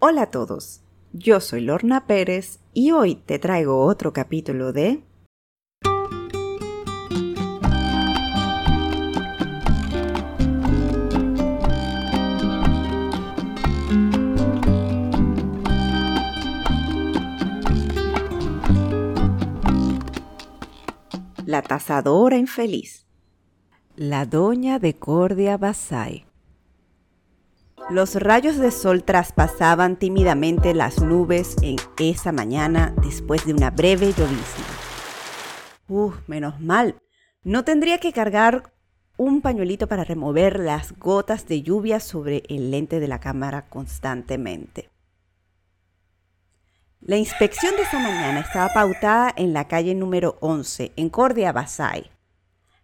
Hola a todos, yo soy Lorna Pérez y hoy te traigo otro capítulo de La tasadora infeliz. La doña de Cordia Basay. Los rayos de sol traspasaban tímidamente las nubes en esa mañana después de una breve llovizna. Uf, menos mal. No tendría que cargar un pañuelito para remover las gotas de lluvia sobre el lente de la cámara constantemente. La inspección de esa mañana estaba pautada en la calle número 11, en Cordia Basay.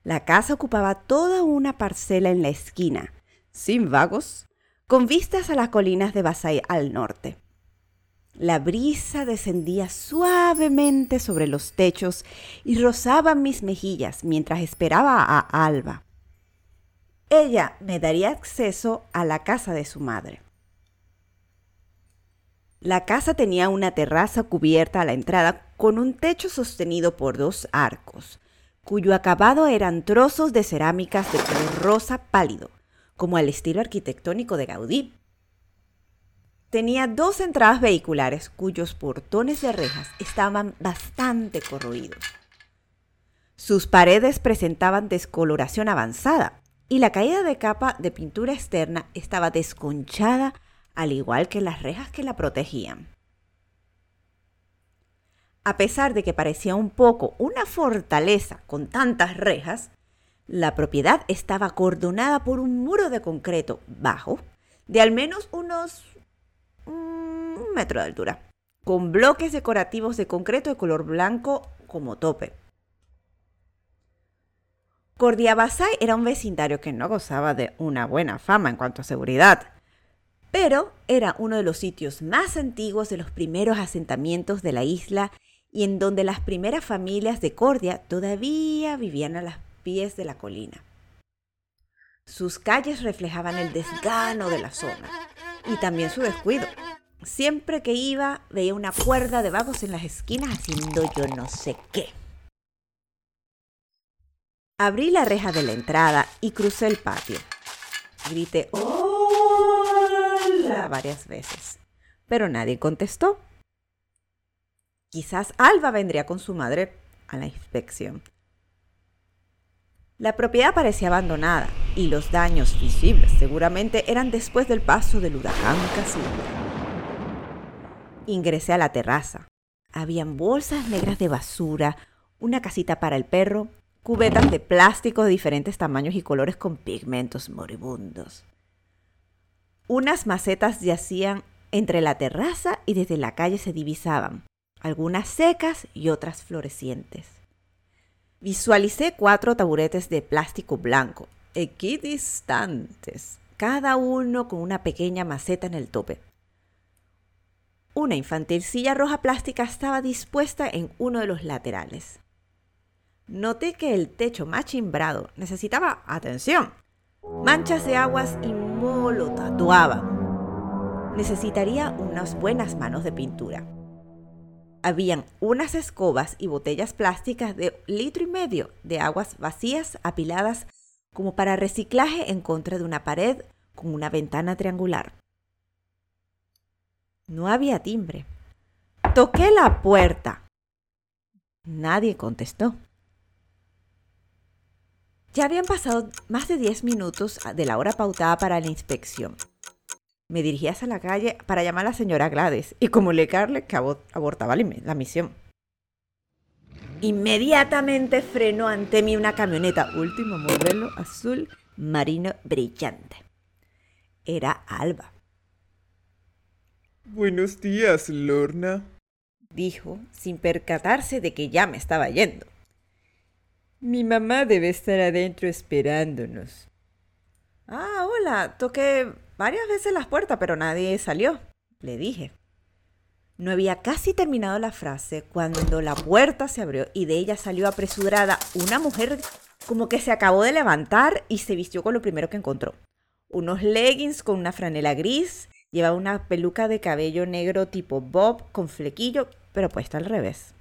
La casa ocupaba toda una parcela en la esquina, sin vagos, con vistas a las colinas de Basay al norte. La brisa descendía suavemente sobre los techos y rozaba mis mejillas mientras esperaba a Alba. Ella me daría acceso a la casa de su madre. La casa tenía una terraza cubierta a la entrada con un techo sostenido por dos arcos, cuyo acabado eran trozos de cerámicas de color rosa pálido, como al estilo arquitectónico de Gaudí. Tenía dos entradas vehiculares cuyos portones de rejas estaban bastante corroídos. Sus paredes presentaban descoloración avanzada y la caída de capa de pintura externa estaba desconchada al igual que las rejas que la protegían. A pesar de que parecía un poco una fortaleza con tantas rejas, la propiedad estaba acordonada por un muro de concreto bajo, de al menos unos mm, un metro de altura, con bloques decorativos de concreto de color blanco como tope. Cordiabasay era un vecindario que no gozaba de una buena fama en cuanto a seguridad, pero era uno de los sitios más antiguos de los primeros asentamientos de la isla y en donde las primeras familias de Cordia todavía vivían a los pies de la colina. Sus calles reflejaban el desgano de la zona y también su descuido. Siempre que iba veía una cuerda de vagos en las esquinas haciendo yo no sé qué. Abrí la reja de la entrada y crucé el patio. Grité, ¡Oh! varias veces, pero nadie contestó. Quizás Alba vendría con su madre a la inspección. La propiedad parecía abandonada y los daños visibles seguramente eran después del paso del huracán Casimiro. Ingresé a la terraza. Habían bolsas negras de basura, una casita para el perro, cubetas de plástico de diferentes tamaños y colores con pigmentos moribundos. Unas macetas yacían entre la terraza y desde la calle se divisaban, algunas secas y otras florecientes. Visualicé cuatro taburetes de plástico blanco, equidistantes, cada uno con una pequeña maceta en el tope. Una infantil silla roja plástica estaba dispuesta en uno de los laterales. Noté que el techo machimbrado necesitaba atención. Manchas de aguas y lo tatuaban. Necesitaría unas buenas manos de pintura. Habían unas escobas y botellas plásticas de litro y medio de aguas vacías apiladas como para reciclaje en contra de una pared con una ventana triangular. No había timbre. Toqué la puerta. Nadie contestó. Ya habían pasado más de 10 minutos de la hora pautada para la inspección. Me dirigí hacia la calle para llamar a la señora Gladys y comunicarle que abortaba la misión. Inmediatamente frenó ante mí una camioneta último modelo azul marino brillante. Era Alba. Buenos días, Lorna, dijo, sin percatarse de que ya me estaba yendo. Mi mamá debe estar adentro esperándonos. Ah, hola. Toqué varias veces las puertas, pero nadie salió, le dije. No había casi terminado la frase cuando la puerta se abrió y de ella salió apresurada una mujer como que se acabó de levantar y se vistió con lo primero que encontró. Unos leggings con una franela gris, Llevaba una peluca de cabello negro tipo bob con flequillo, pero puesta al revés.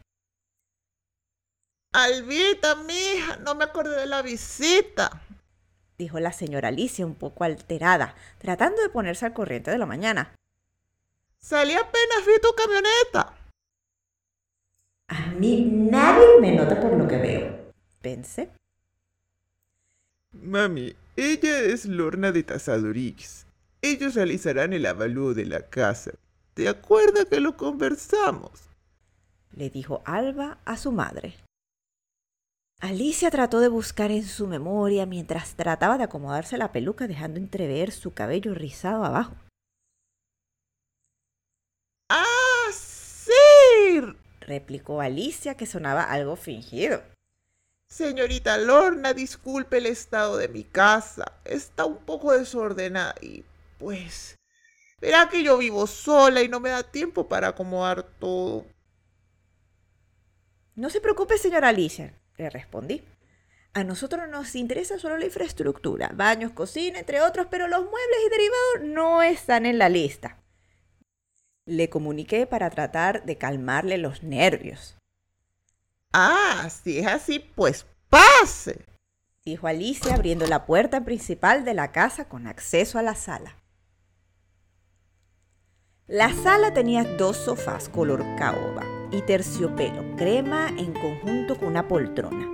Albita, mija, no me acordé de la visita, dijo la señora Alicia un poco alterada, tratando de ponerse al corriente de la mañana. Salí apenas vi tu camioneta. A mí nadie me nota por lo que veo, pensé. Mami, ella es Lorna de Tasadorix. Ellos realizarán el avalúo de la casa. ¿Te acuerdas que lo conversamos? Le dijo Alba a su madre. Alicia trató de buscar en su memoria mientras trataba de acomodarse la peluca dejando entrever su cabello rizado abajo. ¡Ah, sí! replicó Alicia que sonaba algo fingido. Señorita Lorna, disculpe el estado de mi casa. Está un poco desordenada y pues... Verá que yo vivo sola y no me da tiempo para acomodar todo. No se preocupe, señora Alicia, le respondí. A nosotros nos interesa solo la infraestructura, baños, cocina, entre otros, pero los muebles y derivados no están en la lista. Le comuniqué para tratar de calmarle los nervios. Ah, si es así, pues pase, dijo Alicia abriendo la puerta principal de la casa con acceso a la sala. La sala tenía dos sofás color caoba y terciopelo crema en conjunto con una poltrona.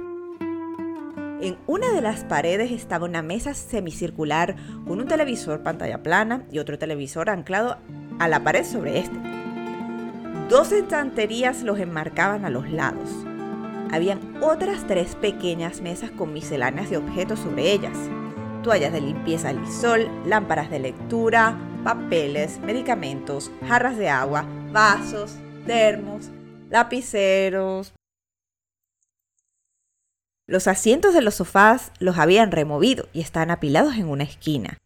En una de las paredes estaba una mesa semicircular con un televisor pantalla plana y otro televisor anclado a la pared sobre este. Dos estanterías los enmarcaban a los lados. Habían otras tres pequeñas mesas con misceláneas de objetos sobre ellas. Toallas de limpieza lisol, lámparas de lectura, papeles, medicamentos, jarras de agua, vasos, termos, lapiceros. Los asientos de los sofás los habían removido y estaban apilados en una esquina.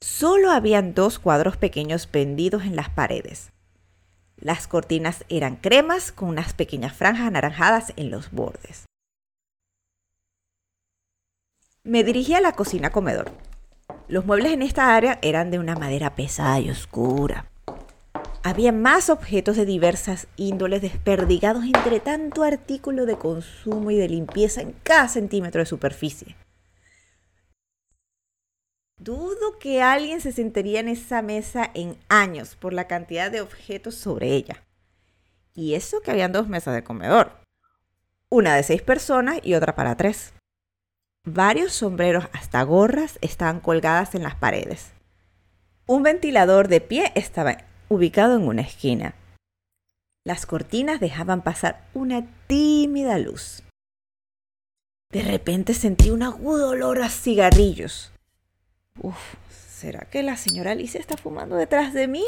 Solo habían dos cuadros pequeños pendidos en las paredes. Las cortinas eran cremas con unas pequeñas franjas anaranjadas en los bordes. Me dirigí a la cocina comedor. Los muebles en esta área eran de una madera pesada y oscura. Había más objetos de diversas índoles desperdigados entre tanto artículo de consumo y de limpieza en cada centímetro de superficie. Dudo que alguien se sentaría en esa mesa en años por la cantidad de objetos sobre ella. Y eso que habían dos mesas de comedor. Una de seis personas y otra para tres. Varios sombreros hasta gorras estaban colgadas en las paredes. Un ventilador de pie estaba ubicado en una esquina. Las cortinas dejaban pasar una tímida luz. De repente sentí un agudo olor a cigarrillos. Uf, ¿será que la señora Alicia está fumando detrás de mí?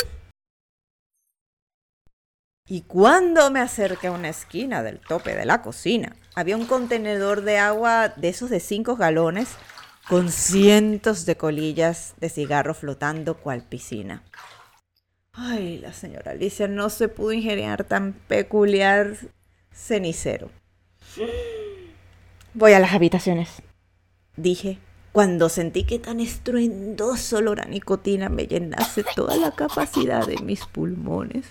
Y cuando me acerqué a una esquina del tope de la cocina, había un contenedor de agua de esos de 5 galones con cientos de colillas de cigarro flotando cual piscina. Ay, la señora Alicia no se pudo ingeniar tan peculiar cenicero. Voy a las habitaciones, dije cuando sentí que tan estruendoso olor a nicotina me llenase toda la capacidad de mis pulmones.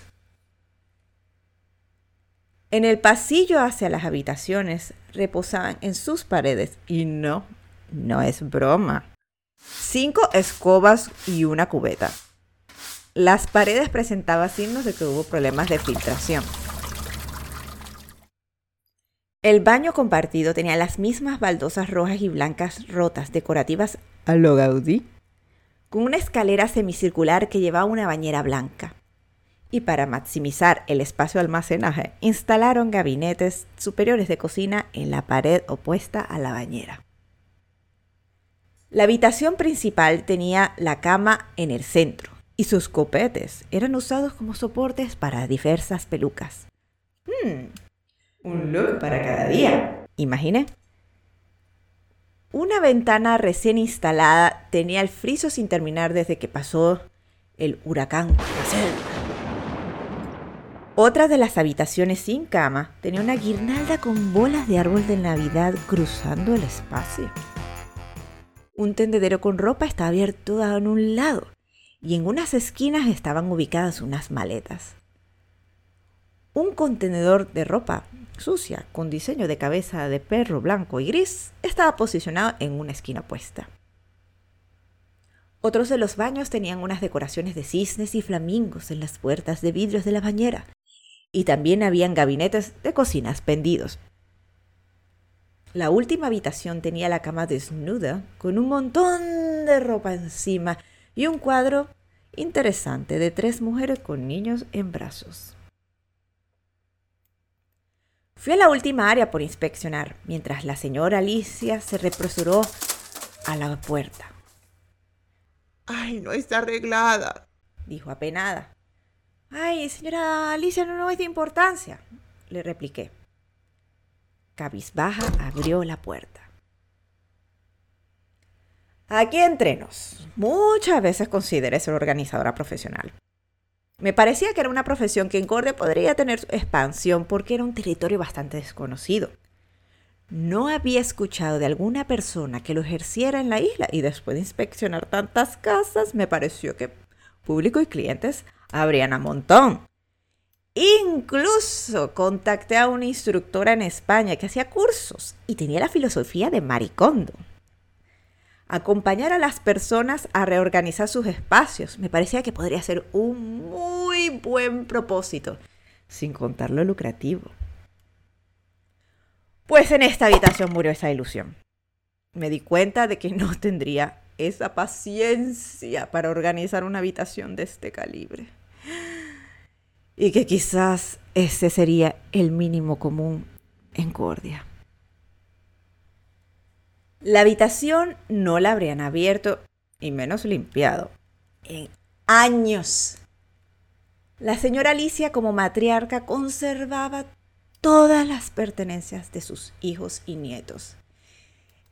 En el pasillo hacia las habitaciones reposaban en sus paredes, y no, no es broma, cinco escobas y una cubeta. Las paredes presentaban signos de que hubo problemas de filtración. El baño compartido tenía las mismas baldosas rojas y blancas rotas decorativas a lo Gaudí, con una escalera semicircular que llevaba una bañera blanca. Y para maximizar el espacio almacenaje, instalaron gabinetes superiores de cocina en la pared opuesta a la bañera. La habitación principal tenía la cama en el centro y sus copetes eran usados como soportes para diversas pelucas. Hmm, un look para cada día. Imaginé. Una ventana recién instalada tenía el friso sin terminar desde que pasó el huracán Otra de las habitaciones sin cama tenía una guirnalda con bolas de árbol de Navidad cruzando el espacio. Un tendedero con ropa estaba abierto en un lado y en unas esquinas estaban ubicadas unas maletas. Un contenedor de ropa sucia con diseño de cabeza de perro blanco y gris estaba posicionado en una esquina opuesta. Otros de los baños tenían unas decoraciones de cisnes y flamingos en las puertas de vidrios de la bañera, y también habían gabinetes de cocinas pendidos. La última habitación tenía la cama desnuda, con un montón de ropa encima y un cuadro interesante de tres mujeres con niños en brazos. Fui a la última área por inspeccionar, mientras la señora Alicia se represuró a la puerta. Ay, no está arreglada, dijo apenada. Ay, señora Alicia, no, no es de importancia, le repliqué. Cabizbaja abrió la puerta. Aquí entrenos. Muchas veces consideré ser organizadora profesional. Me parecía que era una profesión que en Cordia podría tener expansión porque era un territorio bastante desconocido. No había escuchado de alguna persona que lo ejerciera en la isla y después de inspeccionar tantas casas me pareció que público y clientes habrían a montón. Incluso contacté a una instructora en España que hacía cursos y tenía la filosofía de Maricondo. Acompañar a las personas a reorganizar sus espacios me parecía que podría ser un muy buen propósito, sin contar lo lucrativo. Pues en esta habitación murió esa ilusión. Me di cuenta de que no tendría esa paciencia para organizar una habitación de este calibre. Y que quizás ese sería el mínimo común en Cordia. La habitación no la habrían abierto y menos limpiado en años. La señora Alicia como matriarca conservaba todas las pertenencias de sus hijos y nietos.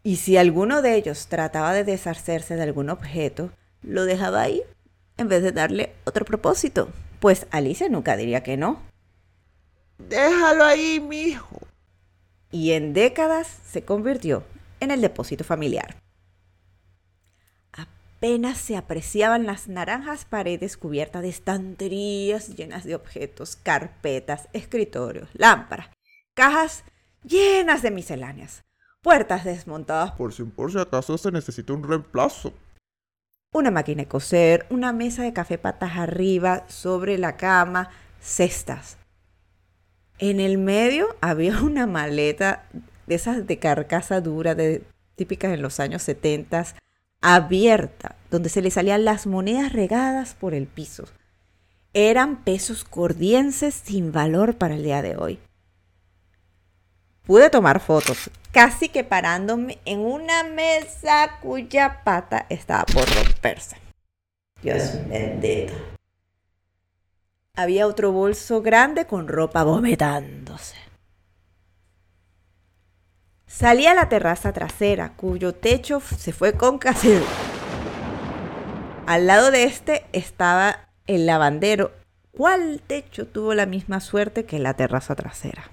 Y si alguno de ellos trataba de deshacerse de algún objeto, lo dejaba ahí en vez de darle otro propósito, pues Alicia nunca diría que no. Déjalo ahí, mijo. Y en décadas se convirtió en el depósito familiar. Apenas se apreciaban las naranjas paredes cubiertas de estanterías llenas de objetos, carpetas, escritorios, lámparas, cajas llenas de misceláneas, puertas desmontadas por si por si acaso se necesita un reemplazo. Una máquina de coser, una mesa de café patas arriba, sobre la cama, cestas. En el medio había una maleta de esas de carcasa dura, de, típicas en los años 70, abierta, donde se le salían las monedas regadas por el piso. Eran pesos cordienses sin valor para el día de hoy. Pude tomar fotos, casi que parándome en una mesa cuya pata estaba por romperse. Dios bendito. Había otro bolso grande con ropa vomitándose. Salí a la terraza trasera, cuyo techo se fue con casi. Al lado de este estaba el lavandero, cual techo tuvo la misma suerte que la terraza trasera.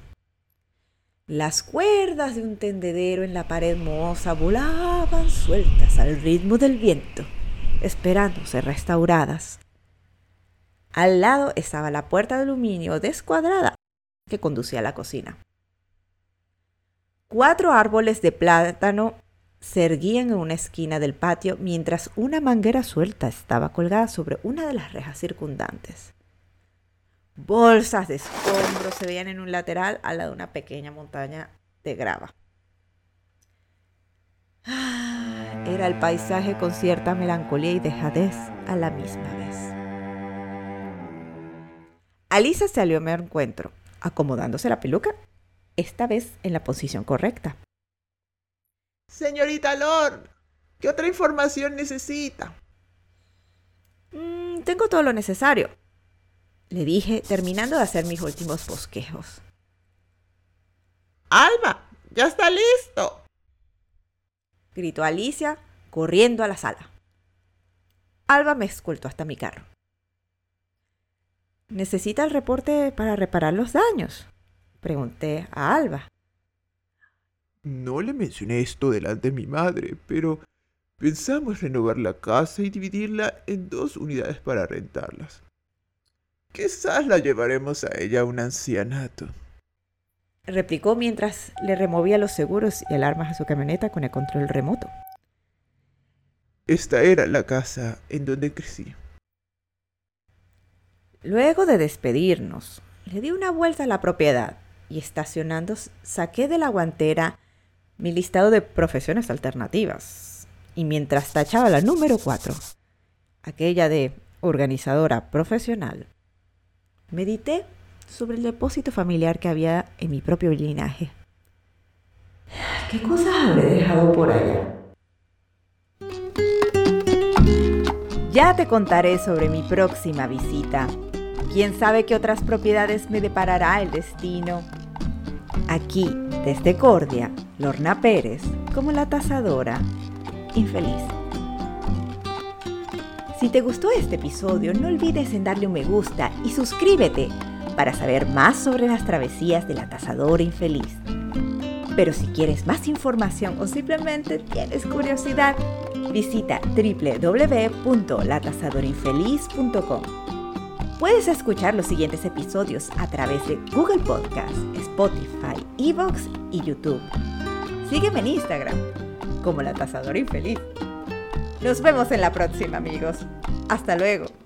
Las cuerdas de un tendedero en la pared mohosa volaban sueltas al ritmo del viento, esperando ser restauradas. Al lado estaba la puerta de aluminio descuadrada que conducía a la cocina. Cuatro árboles de plátano se erguían en una esquina del patio mientras una manguera suelta estaba colgada sobre una de las rejas circundantes. Bolsas de escombros se veían en un lateral al lado de una pequeña montaña de grava. Ah, era el paisaje con cierta melancolía y dejadez a la misma vez. Alisa salió a mi encuentro, acomodándose la peluca esta vez en la posición correcta. Señorita Lord, ¿qué otra información necesita? Mm, tengo todo lo necesario, le dije, terminando de hacer mis últimos bosquejos. Alba, ya está listo, gritó Alicia, corriendo a la sala. Alba me escoltó hasta mi carro. ¿Necesita el reporte para reparar los daños? Pregunté a Alba. No le mencioné esto delante de mi madre, pero Pensamos renovar la casa y dividirla en dos unidades para rentarlas. Quizás la llevaremos a ella a un ancianato. Replicó mientras le removía los seguros y alarmas a su camioneta con el control remoto. Esta era la casa en donde crecí. Luego de despedirnos, le di una vuelta a la propiedad y estacionando saqué de la guantera mi listado de profesiones alternativas. Y mientras tachaba la número 4, aquella de organizadora profesional, medité sobre el depósito familiar que había en mi propio linaje. ¿Qué cosas habré dejado por allá? Ya te contaré sobre mi próxima visita. ¿Quién sabe qué otras propiedades me deparará el destino? Aquí, desde Cordia, Lorna Pérez, como la tasadora infeliz. Si te gustó este episodio, no olvides en darle un me gusta y suscríbete para saber más sobre las travesías de la tasadora infeliz. Pero si quieres más información o simplemente tienes curiosidad, visita www.latasadorinfeliz.com. Puedes escuchar los siguientes episodios a través de Google Podcast, Spotify, Evox y YouTube. Sígueme en Instagram como la Tasadora Infeliz. Nos vemos en la próxima amigos. Hasta luego.